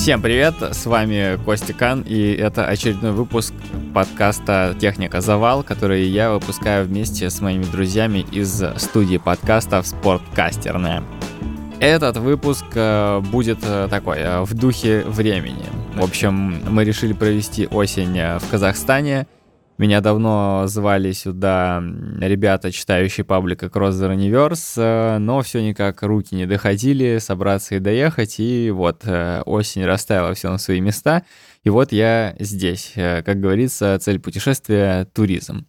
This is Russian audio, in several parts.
Всем привет, с вами Костя Кан, и это очередной выпуск подкаста «Техника Завал», который я выпускаю вместе с моими друзьями из студии подкастов «Спорткастерная». Этот выпуск э, будет э, такой, э, в духе времени. В общем, мы решили провести осень в Казахстане – меня давно звали сюда ребята, читающие паблика Cross the Universe, э, но все никак руки не доходили собраться и доехать, и вот э, осень расставила все на свои места, и вот я здесь. Э, как говорится, цель путешествия — туризм.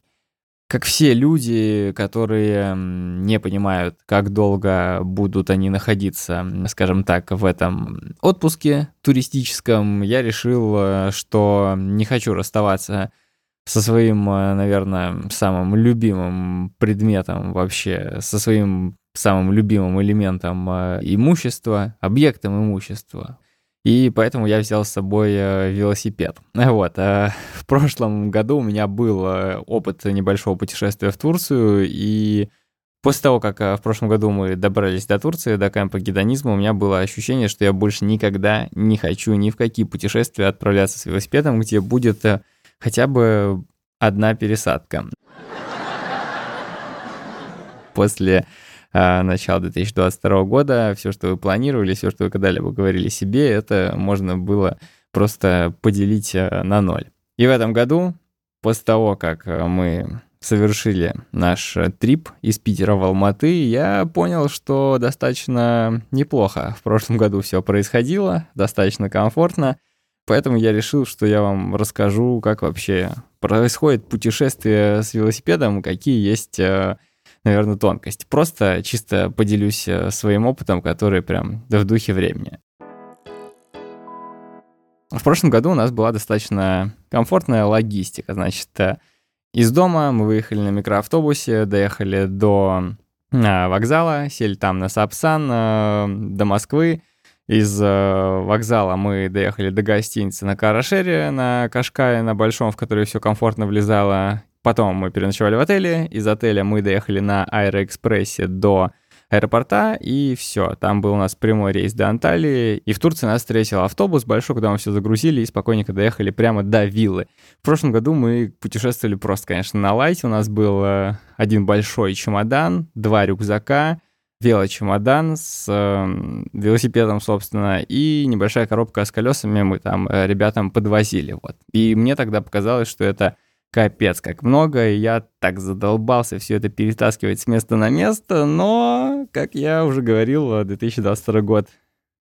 Как все люди, которые не понимают, как долго будут они находиться, скажем так, в этом отпуске туристическом, я решил, что не хочу расставаться со своим, э, наверное, самым любимым предметом вообще, со своим самым любимым элементом э, имущества, объектом имущества. И поэтому я взял с собой э, велосипед. Вот. В прошлом году у меня был опыт небольшого путешествия в Турцию, и после того, как в прошлом году мы добрались до Турции, до кемпа гедонизма, у меня было ощущение, что я больше никогда не хочу ни в какие путешествия отправляться с велосипедом, где будет хотя бы одна пересадка. После э, начала 2022 года все, что вы планировали, все, что вы когда-либо говорили себе, это можно было просто поделить э, на ноль. И в этом году, после того, как э, мы совершили наш трип из Питера в Алматы, я понял, что достаточно неплохо в прошлом году все происходило, достаточно комфортно. Поэтому я решил, что я вам расскажу, как вообще происходит путешествие с велосипедом, какие есть, э, наверное, тонкости. Просто чисто поделюсь э, своим опытом, который прям в духе времени. В прошлом году у нас была достаточно комфортная логистика. Значит, э, из дома мы выехали на микроавтобусе, доехали до вокзала, сели там на Сапсан до Москвы, из э, вокзала мы доехали до гостиницы на Карашере, на Кашкае, на Большом, в который все комфортно влезало. Потом мы переночевали в отеле. Из отеля мы доехали на Аэроэкспрессе до аэропорта, и все. Там был у нас прямой рейс до Анталии, и в Турции нас встретил автобус большой, куда мы все загрузили и спокойненько доехали прямо до виллы. В прошлом году мы путешествовали просто, конечно, на лайте. У нас был э, один большой чемодан, два рюкзака, велочемодан с э, велосипедом, собственно, и небольшая коробка с колесами мы там э, ребятам подвозили. Вот. И мне тогда показалось, что это капец как много, и я так задолбался все это перетаскивать с места на место, но, как я уже говорил, 2022 год,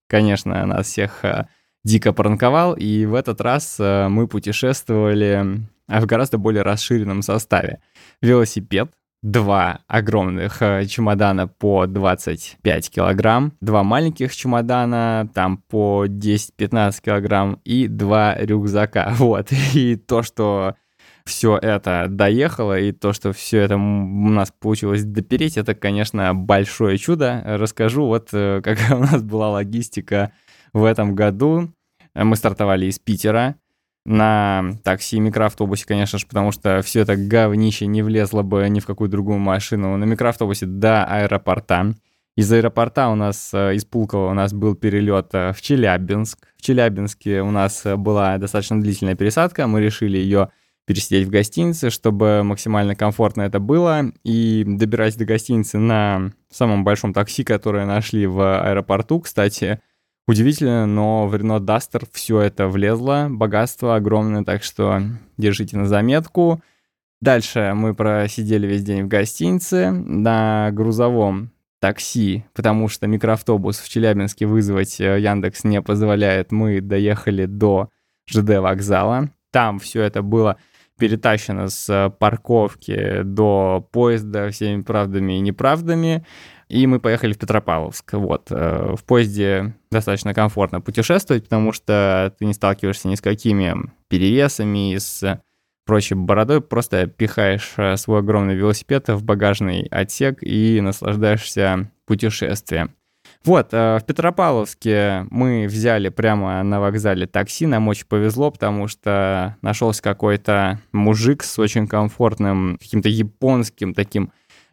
конечно, нас всех э, дико пранковал, и в этот раз э, мы путешествовали в гораздо более расширенном составе. Велосипед, два огромных э, чемодана по 25 килограмм, два маленьких чемодана там по 10-15 килограмм и два рюкзака. Вот. И то, что все это доехало, и то, что все это у нас получилось допереть, это, конечно, большое чудо. Расскажу, вот э, какая у нас была логистика в этом году. Мы стартовали из Питера, на такси, микроавтобусе, конечно же, потому что все это говнище не влезло бы ни в какую другую машину. На микроавтобусе до аэропорта. Из аэропорта у нас, э, из Пулково у нас был перелет э, в Челябинск. В Челябинске у нас была достаточно длительная пересадка. Мы решили ее пересидеть в гостинице, чтобы максимально комфортно это было. И добираясь до гостиницы на самом большом такси, которое нашли в аэропорту, кстати, Удивительно, но в Renault Duster все это влезло, богатство огромное, так что держите на заметку. Дальше мы просидели весь день в гостинице на грузовом такси, потому что микроавтобус в Челябинске вызвать э, Яндекс не позволяет. Мы доехали до ЖД вокзала. Там все это было перетащено с парковки до поезда всеми правдами и неправдами. И мы поехали в Петропавловск. Вот. Э, в поезде достаточно комфортно путешествовать, потому что ты не сталкиваешься ни с какими перевесами, с прочей бородой, просто пихаешь э, свой огромный велосипед в багажный отсек и наслаждаешься путешествием. Вот, э, в Петропавловске мы взяли прямо на вокзале такси, нам очень повезло, потому что нашелся какой-то мужик с очень комфортным, каким-то японским таким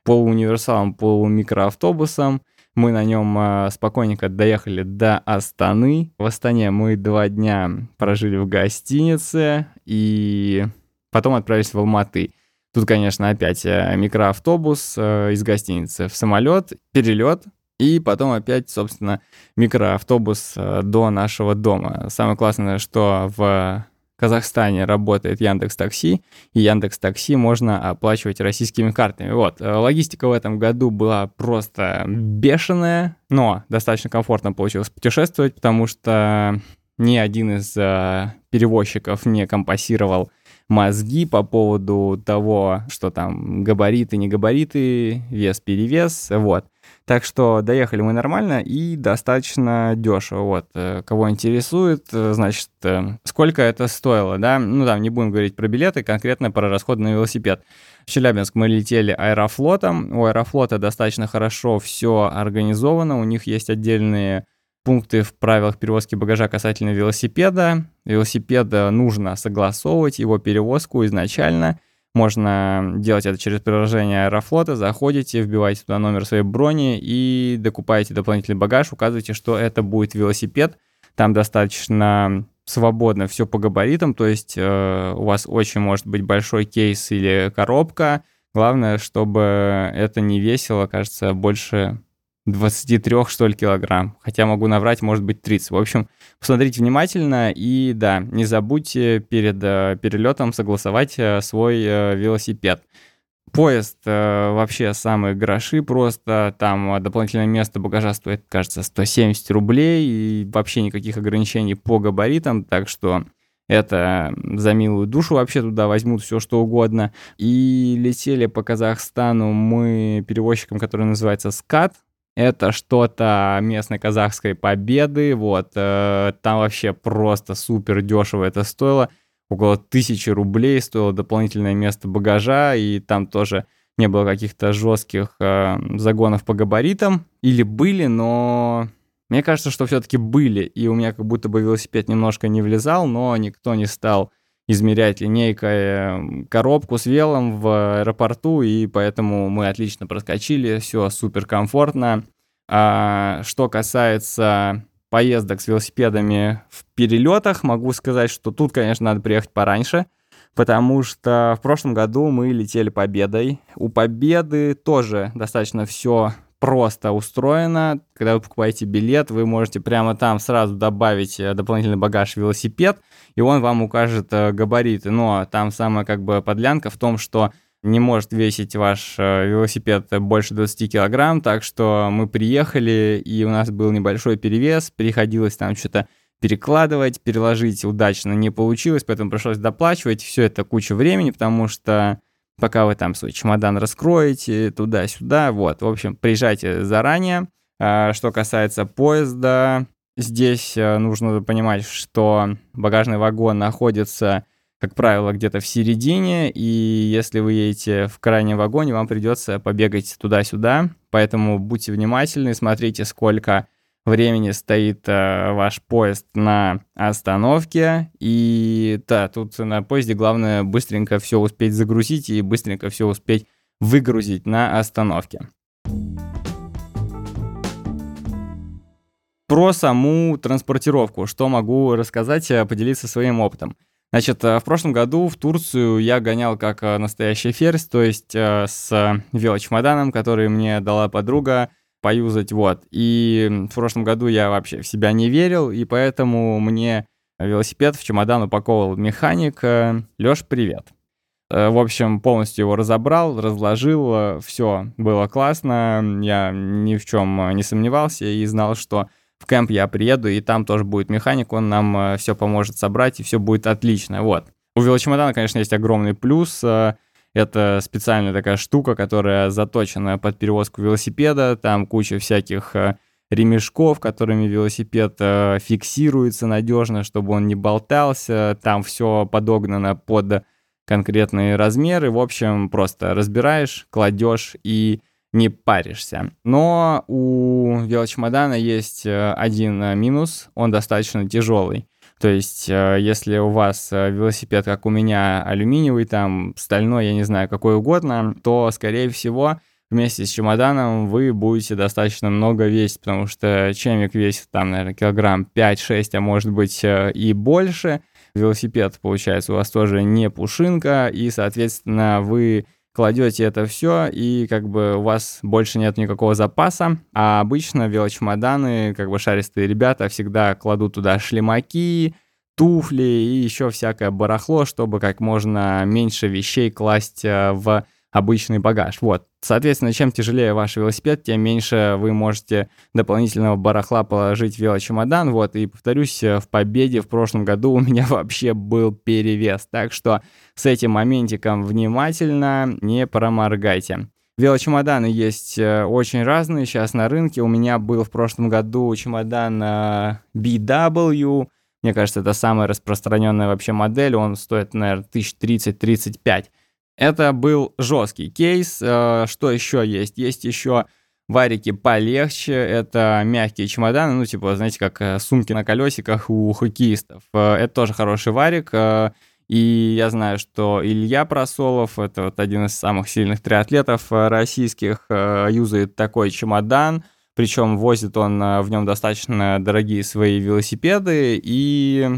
полууниверсалом, полумикроавтобусом. Мы на нем э, спокойненько доехали до Астаны. В Астане мы два дня прожили в гостинице и потом отправились в Алматы. Тут, конечно, опять э, микроавтобус э, из гостиницы в самолет, перелет, и потом опять, собственно, микроавтобус э, до нашего дома. Самое классное, что в Казахстане работает Яндекс Такси, и Яндекс Такси можно оплачивать российскими картами. Вот, э, логистика в этом году была просто бешеная, но достаточно комфортно получилось путешествовать, потому что ни один из э, перевозчиков не компасировал мозги по поводу того, что там габариты, не габариты, вес, перевес, вот. Так что доехали мы нормально и достаточно дешево. Вот, э, кого интересует, э, значит, э, сколько это стоило, да? Ну да, не будем говорить про билеты, конкретно про расход на велосипед. В Челябинск мы летели аэрофлотом. У аэрофлота достаточно хорошо все организовано, у них есть отдельные пункты в правилах перевозки багажа касательно велосипеда. Велосипед нужно согласовывать, его перевозку изначально – можно делать это через приложение Аэрофлота, заходите, вбиваете туда номер своей брони и докупаете дополнительный багаж, указываете, что это будет велосипед. Там достаточно свободно все по габаритам, то есть э, у вас очень может быть большой кейс или коробка. Главное, чтобы это не весило, кажется, больше 23, что ли, килограмм. Хотя могу наврать, может быть, 30. В общем, посмотрите внимательно и, да, не забудьте перед э, перелетом согласовать э, свой э, велосипед. Поезд э, вообще самые гроши, просто там дополнительное место багажа стоит, кажется, 170 рублей, и вообще никаких ограничений по габаритам, так что это за милую душу вообще туда возьмут все что угодно. И летели по Казахстану мы перевозчиком, который называется «Скат», это что-то местной казахской победы, вот, э, там вообще просто супер дешево это стоило, около тысячи рублей стоило дополнительное место багажа, и там тоже не было каких-то жестких э, загонов по габаритам, или были, но мне кажется, что все-таки были, и у меня как будто бы велосипед немножко не влезал, но никто не стал измерять линейкой коробку с велом в аэропорту, и поэтому мы отлично проскочили, все супер комфортно. А, что касается поездок с велосипедами в перелетах, могу сказать, что тут, конечно, надо приехать пораньше, потому что в прошлом году мы летели Победой. У Победы тоже достаточно все просто устроено. Когда вы покупаете билет, вы можете прямо там сразу добавить э, дополнительный багаж велосипед, и он вам укажет э, габариты. Но там самая как бы подлянка в том, что не может весить ваш э, велосипед больше 20 килограмм, так что мы приехали, и у нас был небольшой перевес, приходилось там что-то перекладывать, переложить удачно не получилось, поэтому пришлось доплачивать, все это куча времени, потому что пока вы там свой чемодан раскроете, туда-сюда, вот, в общем, приезжайте заранее. А, что касается поезда, здесь э, нужно понимать, что багажный вагон находится, как правило, где-то в середине, и если вы едете в крайнем вагоне, вам придется побегать туда-сюда, поэтому будьте внимательны, смотрите, сколько времени стоит э, ваш поезд на остановке. И да, тут на поезде главное быстренько все успеть загрузить и быстренько все успеть выгрузить на остановке. Про саму транспортировку, что могу рассказать, э, поделиться своим опытом. Значит, э, в прошлом году в Турцию я гонял как э, настоящий ферзь, то есть с велочемоданом, который мне дала подруга, поюзать, вот. И в прошлом году я вообще в себя не верил, и поэтому мне велосипед в чемодан упаковывал механик. Лёш, привет. Э, в общем, полностью его разобрал, разложил, все было классно, я ни в чем не сомневался и знал, что в кемп я приеду, и там тоже будет механик, он нам э, все поможет собрать, и все будет отлично, вот. У велочемодана, конечно, есть огромный плюс, э, это специальная такая штука, которая заточена под перевозку велосипеда. Там куча всяких э, ремешков, которыми велосипед э, фиксируется надежно, чтобы он не болтался. Там все подогнано под конкретные размеры. В общем, просто разбираешь, кладешь и не паришься. Но у велочемодана есть э, один минус, он достаточно тяжелый. То есть, э, если у вас э, велосипед, как у меня, алюминиевый, там, стальной, я не знаю, какой угодно, то, скорее всего, вместе с чемоданом вы будете достаточно много весить, потому что чемик весит там, наверное, килограмм 5-6, а может быть э, и больше. Велосипед, получается, у вас тоже не пушинка, и, соответственно, вы кладете это все, и как бы у вас больше нет никакого запаса. А обычно велочемоданы, как бы шаристые ребята, всегда кладут туда шлемаки, туфли и еще всякое барахло, чтобы как можно меньше вещей класть э, в обычный багаж. Вот. Соответственно, чем тяжелее ваш велосипед, тем меньше вы можете дополнительного барахла положить в велочемодан. Вот. И повторюсь, в победе в прошлом году у меня вообще был перевес. Так что с этим моментиком внимательно не проморгайте. Велочемоданы есть э, очень разные сейчас на рынке. У меня был в прошлом году чемодан э, BW. Мне кажется, это самая распространенная вообще модель. Он стоит, наверное, 1030-35. Это был жесткий кейс. Э, что еще есть? Есть еще варики полегче. Это мягкие чемоданы, ну, типа, знаете, как э, сумки на колесиках у хоккеистов. Э, это тоже хороший варик. И я знаю, что Илья Просолов, это вот один из самых сильных триатлетов российских, юзает такой чемодан. Причем возит он в нем достаточно дорогие свои велосипеды. И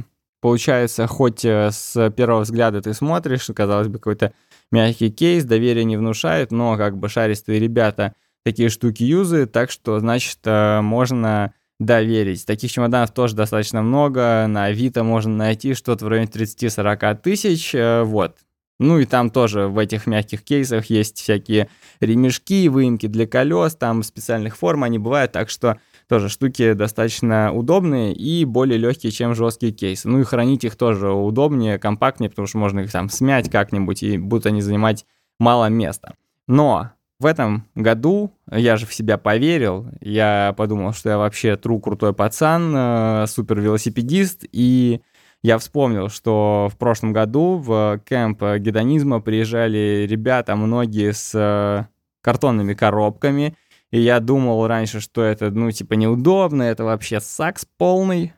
получается, хоть с первого взгляда ты смотришь, казалось бы, какой-то мягкий кейс, доверие не внушает, но как бы шаристые ребята такие штуки юзают, так что, значит, э, можно доверить. Таких чемоданов тоже достаточно много, на Авито можно найти что-то в районе 30-40 тысяч, э, вот. Ну и там тоже в этих мягких кейсах есть всякие ремешки, выемки для колес, там специальных форм они бывают, так что тоже штуки достаточно удобные и более легкие, чем жесткие кейсы. Ну и хранить их тоже удобнее, компактнее, потому что можно их там смять как-нибудь, и будут они занимать мало места. Но в этом году я же в себя поверил, я подумал, что я вообще тру крутой пацан, э, супер велосипедист, и я вспомнил, что в прошлом году в кемп гедонизма приезжали ребята, многие с э, картонными коробками, и я думал раньше, что это, ну, типа, неудобно, это вообще сакс полный.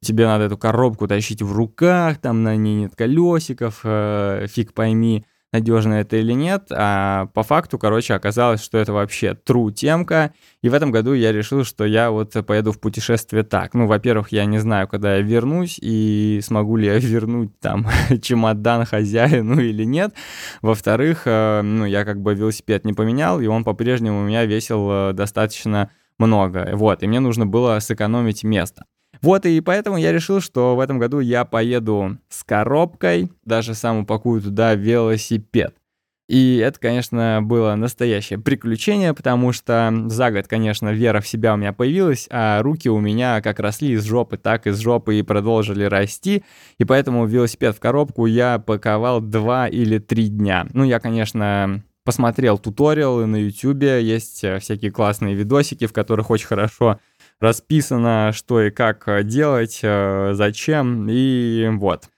Тебе надо эту коробку тащить в руках, там на ней нет колесиков, э, фиг пойми надежно это или нет, а по факту, короче, оказалось, что это вообще true темка, и в этом году я решил, что я вот поеду в путешествие так. Ну, во-первых, я не знаю, когда я вернусь, и смогу ли я вернуть там чемодан хозяину или нет. Во-вторых, э, ну, я как бы велосипед не поменял, и он по-прежнему у меня весил э, достаточно много. Вот, и мне нужно было сэкономить место. Вот и поэтому я решил, что в этом году я поеду с коробкой, даже сам упакую туда велосипед. И это, конечно, было настоящее приключение, потому что за год, конечно, вера в себя у меня появилась, а руки у меня как росли из жопы, так из жопы и продолжили расти. И поэтому велосипед в коробку я паковал два или три дня. Ну, я, конечно, посмотрел туториалы на YouTube, есть всякие классные видосики, в которых очень хорошо расписано, что и как э, делать, э, зачем, и вот.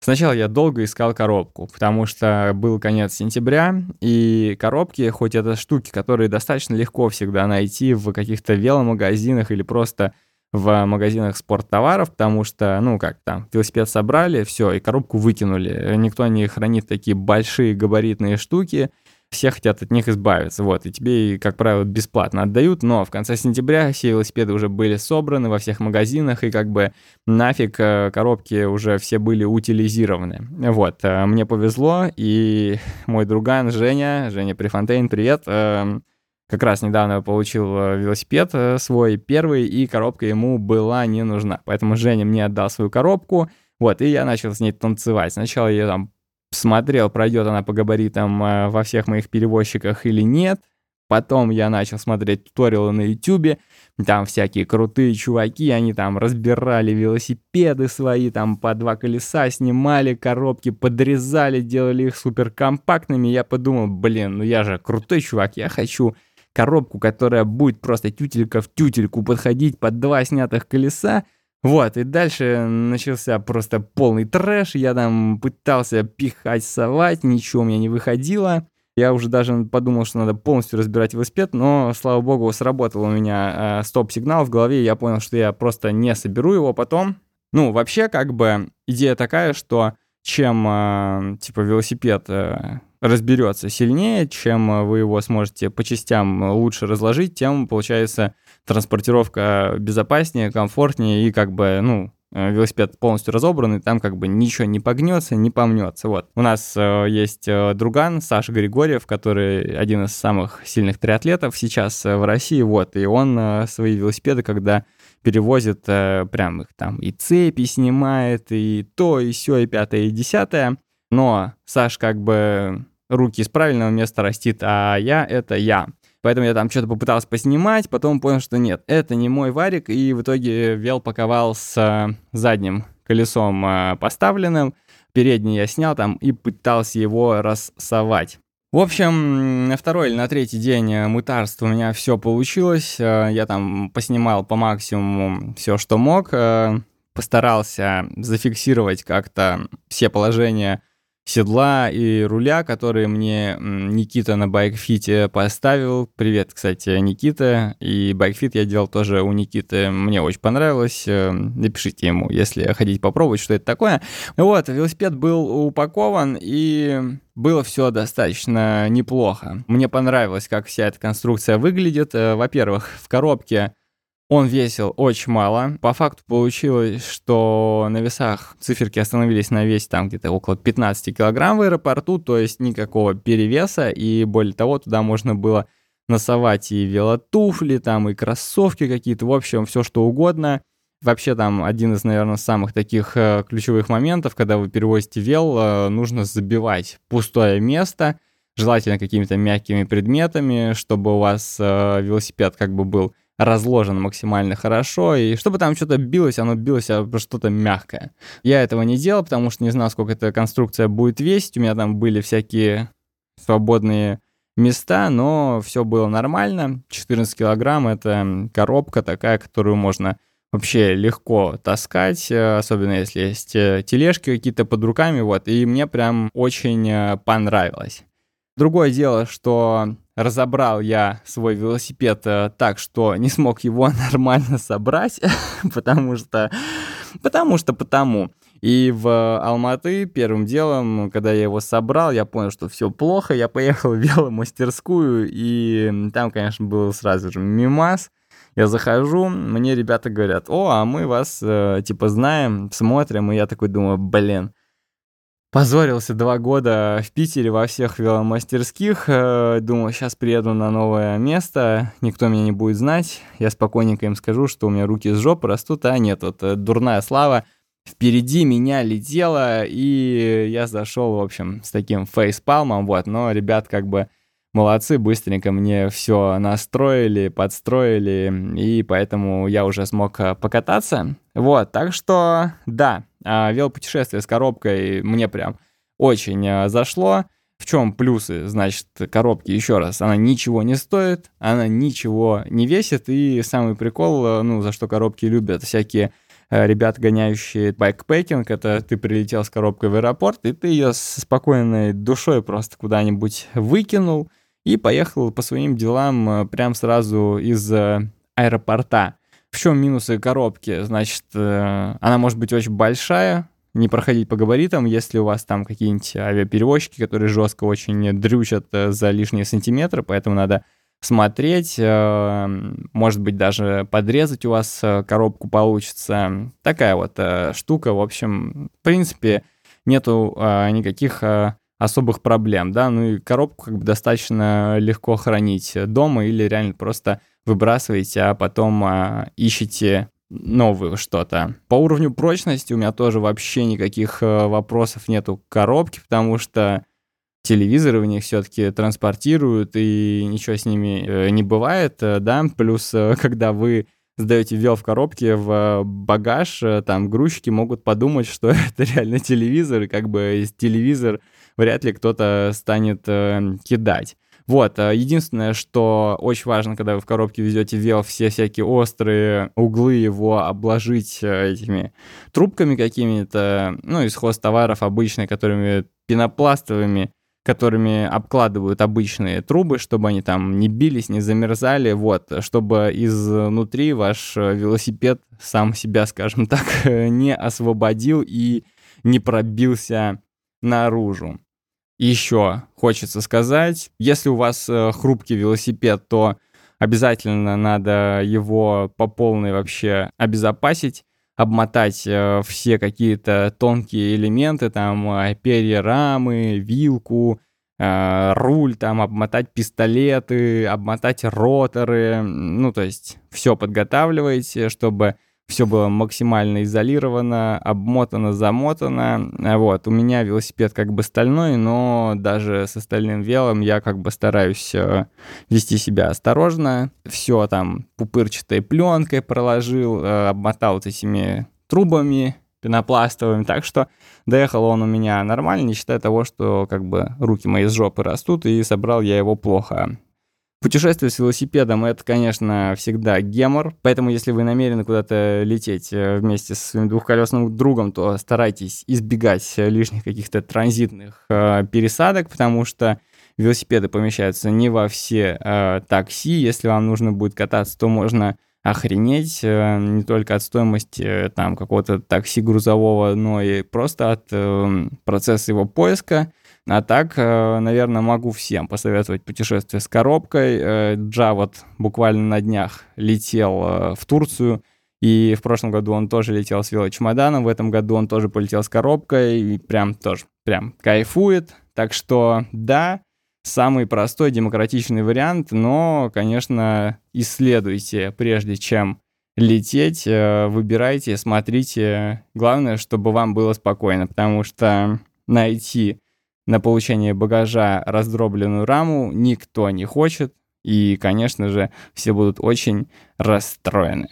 Сначала я долго искал коробку, потому что был конец сентября, и коробки, хоть это штуки, которые достаточно легко всегда найти в каких-то веломагазинах или просто в магазинах спорттоваров, потому что, ну как там, велосипед собрали, все, и коробку выкинули. Никто не хранит такие большие габаритные штуки, все хотят от них избавиться, вот, и тебе, как правило, бесплатно отдают, но в конце сентября все велосипеды уже были собраны во всех магазинах, и как бы нафиг э, коробки уже все были утилизированы. Вот, э, мне повезло, и мой друган Женя, Женя Префонтейн, привет, эм, как раз недавно получил э, велосипед свой первый, и коробка ему была не нужна. Поэтому Женя мне отдал свою коробку, вот, и я начал с ней танцевать. Сначала я там смотрел, пройдет она по габаритам э, во всех моих перевозчиках или нет. Потом я начал смотреть туториалы на YouTube, там всякие крутые чуваки, они там разбирали велосипеды свои, там по два колеса снимали, коробки подрезали, делали их супер компактными. Я подумал, блин, ну я же крутой чувак, я хочу коробку, которая будет просто тютелька в тютельку подходить под два снятых колеса, вот, и дальше начался просто полный трэш. Я там пытался пихать, совать, ничего у меня не выходило. Я уже даже подумал, что надо полностью разбирать велосипед, но, слава богу, сработал у меня э, стоп-сигнал в голове, и я понял, что я просто не соберу его потом. Ну, вообще, как бы, идея такая, что чем, э, типа, велосипед э, разберется сильнее, чем вы его сможете по частям лучше разложить, тем получается транспортировка безопаснее, комфортнее и как бы, ну, Э, велосипед полностью разобранный, там как бы ничего не погнется, не помнется. Вот. У нас э, есть э, друган Саша Григорьев, который один из самых сильных триатлетов сейчас э, в России, вот, и он э, свои велосипеды, когда перевозит, э, прям их там и цепи снимает, и то, и все, и пятое, и десятое. Но Саш как бы руки из правильного места растит, а я — это я. Поэтому я там что-то попытался поснимать, потом понял, что нет, это не мой варик, и в итоге вел паковал с э, задним колесом э, поставленным. Передний я снял там и пытался его рассовать. В общем, на второй или на третий день э, мытарства у меня все получилось. Я там поснимал по максимуму все, что мог. Постарался зафиксировать как-то все положения седла и руля, которые мне Никита на байкфите поставил. Привет, кстати, Никита. И байкфит я делал тоже у Никиты. Мне очень понравилось. Э, напишите ему, если хотите попробовать, что это такое. Вот, велосипед был упакован, и было все достаточно неплохо. Мне понравилось, как вся эта конструкция выглядит. Э, во-первых, в коробке он весил очень мало. По факту получилось, что на весах циферки остановились на весе там где-то около 15 килограмм в аэропорту, то есть никакого перевеса, и более того, туда можно было носовать и велотуфли, там, и кроссовки какие-то, в общем, все что угодно. Вообще там один из, наверное, самых таких э, ключевых моментов, когда вы перевозите вел, э, нужно забивать пустое место, желательно какими-то мягкими предметами, чтобы у вас э, велосипед как бы был разложен максимально хорошо, и чтобы там что-то билось, оно билось а что-то мягкое. Я этого не делал, потому что не знал, сколько эта конструкция будет весить. У меня там были всякие свободные места, но все было нормально. 14 килограмм — это коробка такая, которую можно вообще легко таскать, особенно если есть э, тележки какие-то под руками, вот, и мне прям очень э, понравилось. Другое дело, что разобрал я свой велосипед э, так, что не смог его нормально собрать, потому что... Потому что потому. И в Алматы первым делом, когда я его собрал, я понял, что все плохо. Я поехал в веломастерскую, и там, конечно, был сразу же мимас. Я захожу, мне ребята говорят, о, а мы вас, э, типа, знаем, смотрим. И я такой думаю, блин, Позорился два года в Питере во всех веломастерских. Э, думал, сейчас приеду на новое место, никто меня не будет знать. Я спокойненько им скажу, что у меня руки с жопы растут, а нет, вот э, дурная слава впереди меня летела, и я зашел, в общем, с таким фейспалмом, вот, но ребят как бы молодцы, быстренько мне все настроили, подстроили, и поэтому я уже смог э, покататься. Вот, так что, да, велопутешествие с коробкой мне прям очень а, зашло. В чем плюсы, значит, коробки? Еще раз, она ничего не стоит, она ничего не весит, и самый прикол, а, ну, за что коробки любят всякие ребят, гоняющие байкпекинг, это ты прилетел с коробкой в аэропорт, и ты ее с спокойной душой просто куда-нибудь выкинул и поехал по своим делам прям сразу из аэропорта. В чем минусы коробки? Значит, э, она может быть очень большая, не проходить по габаритам, если у вас там какие-нибудь авиаперевозчики, которые жестко очень дрючат э, за лишние сантиметры, поэтому надо смотреть, э, может быть, даже подрезать у вас коробку получится. Такая вот штука, в общем, в принципе, нету никаких особых проблем, да, ну и коробку как бы достаточно легко хранить дома или реально просто выбрасываете, а потом а, ищете новую что-то. По уровню прочности у меня тоже вообще никаких э, вопросов нету к коробке, потому что телевизоры в них все-таки транспортируют, и ничего с ними э, не бывает, э, да, плюс когда вы сдаете вел в коробке в багаж, там грузчики могут подумать, что это реально телевизор, и как бы телевизор вряд ли кто-то станет кидать. Вот, э, единственное, что очень важно, когда вы в коробке везете вел, все всякие острые углы его обложить э, этими трубками какими-то, ну, из товаров обычные, которыми пенопластовыми, которыми обкладывают обычные трубы, чтобы они там не бились, не замерзали, вот, чтобы изнутри ваш велосипед сам себя, скажем так, не освободил и не пробился наружу. Еще хочется сказать, если у вас э, хрупкий велосипед, то обязательно надо его по полной вообще обезопасить, обмотать э, все какие-то тонкие элементы, там э, перья рамы, вилку, руль, там обмотать пистолеты, обмотать роторы, ну то есть все подготавливаете, чтобы все было максимально изолировано, обмотано, замотано. Вот, у меня велосипед как бы стальной, но даже с остальным велом я как бы стараюсь э, вести себя осторожно. Все там пупырчатой пленкой проложил, э, обмотал вот этими трубами пенопластовыми, так что доехал он у меня нормально, не считая того, что как бы руки мои с жопы растут, и собрал я его плохо. Путешествие с велосипедом — это, конечно, всегда гемор, поэтому если вы намерены куда-то лететь э, вместе со своим двухколесным другом, то старайтесь избегать лишних каких-то транзитных э, пересадок, потому что велосипеды помещаются не во все э, такси. Если вам нужно будет кататься, то можно охренеть э, не только от стоимости э, там какого-то такси грузового, но и просто от э, процесса его поиска. А так, э, наверное, могу всем посоветовать путешествие с коробкой. Э, Джа вот буквально на днях летел э, в Турцию, и в прошлом году он тоже летел с велочемоданом, в этом году он тоже полетел с коробкой, и прям тоже прям кайфует. Так что да, самый простой демократичный вариант, но, конечно, исследуйте, прежде чем лететь, выбирайте, смотрите. Главное, чтобы вам было спокойно, потому что найти на получение багажа раздробленную раму никто не хочет, и, конечно же, все будут очень расстроены.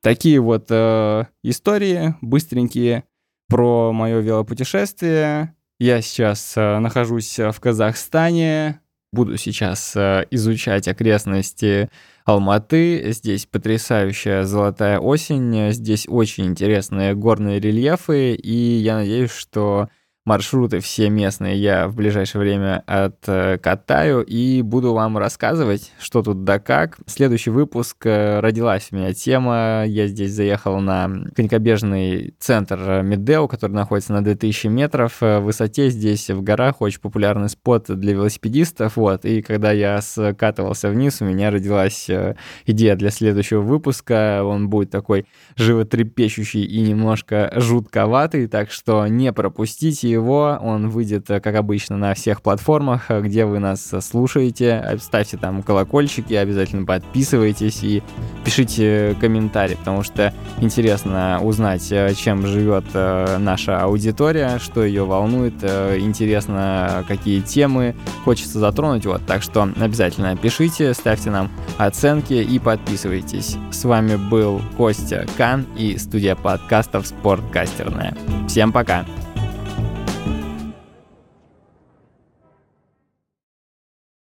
Такие вот э, истории быстренькие про мое велопутешествие. Я сейчас э, нахожусь в Казахстане, буду сейчас э, изучать окрестности Алматы. Здесь потрясающая золотая осень, здесь очень интересные горные рельефы, и я надеюсь, что маршруты все местные я в ближайшее время откатаю и буду вам рассказывать, что тут да как. Следующий выпуск э, родилась у меня тема. Я здесь заехал на конькобежный центр Медео, который находится на 2000 метров в высоте. Здесь в горах очень популярный спот для велосипедистов. Вот. И когда я скатывался вниз, у меня родилась э, идея для следующего выпуска. Он будет такой животрепещущий и немножко жутковатый, так что не пропустите его. Он выйдет, э, как обычно, на всех платформах, э, где вы нас слушаете. Ставьте там колокольчики, обязательно подписывайтесь и пишите комментарии, потому что интересно узнать, э, чем живет наша аудитория, что ее волнует, интересно, какие темы хочется затронуть. Вот, так что обязательно пишите, ставьте нам оценки и подписывайтесь. С вами был Костя Кан и студия подкастов «Спорткастерная». Всем пока!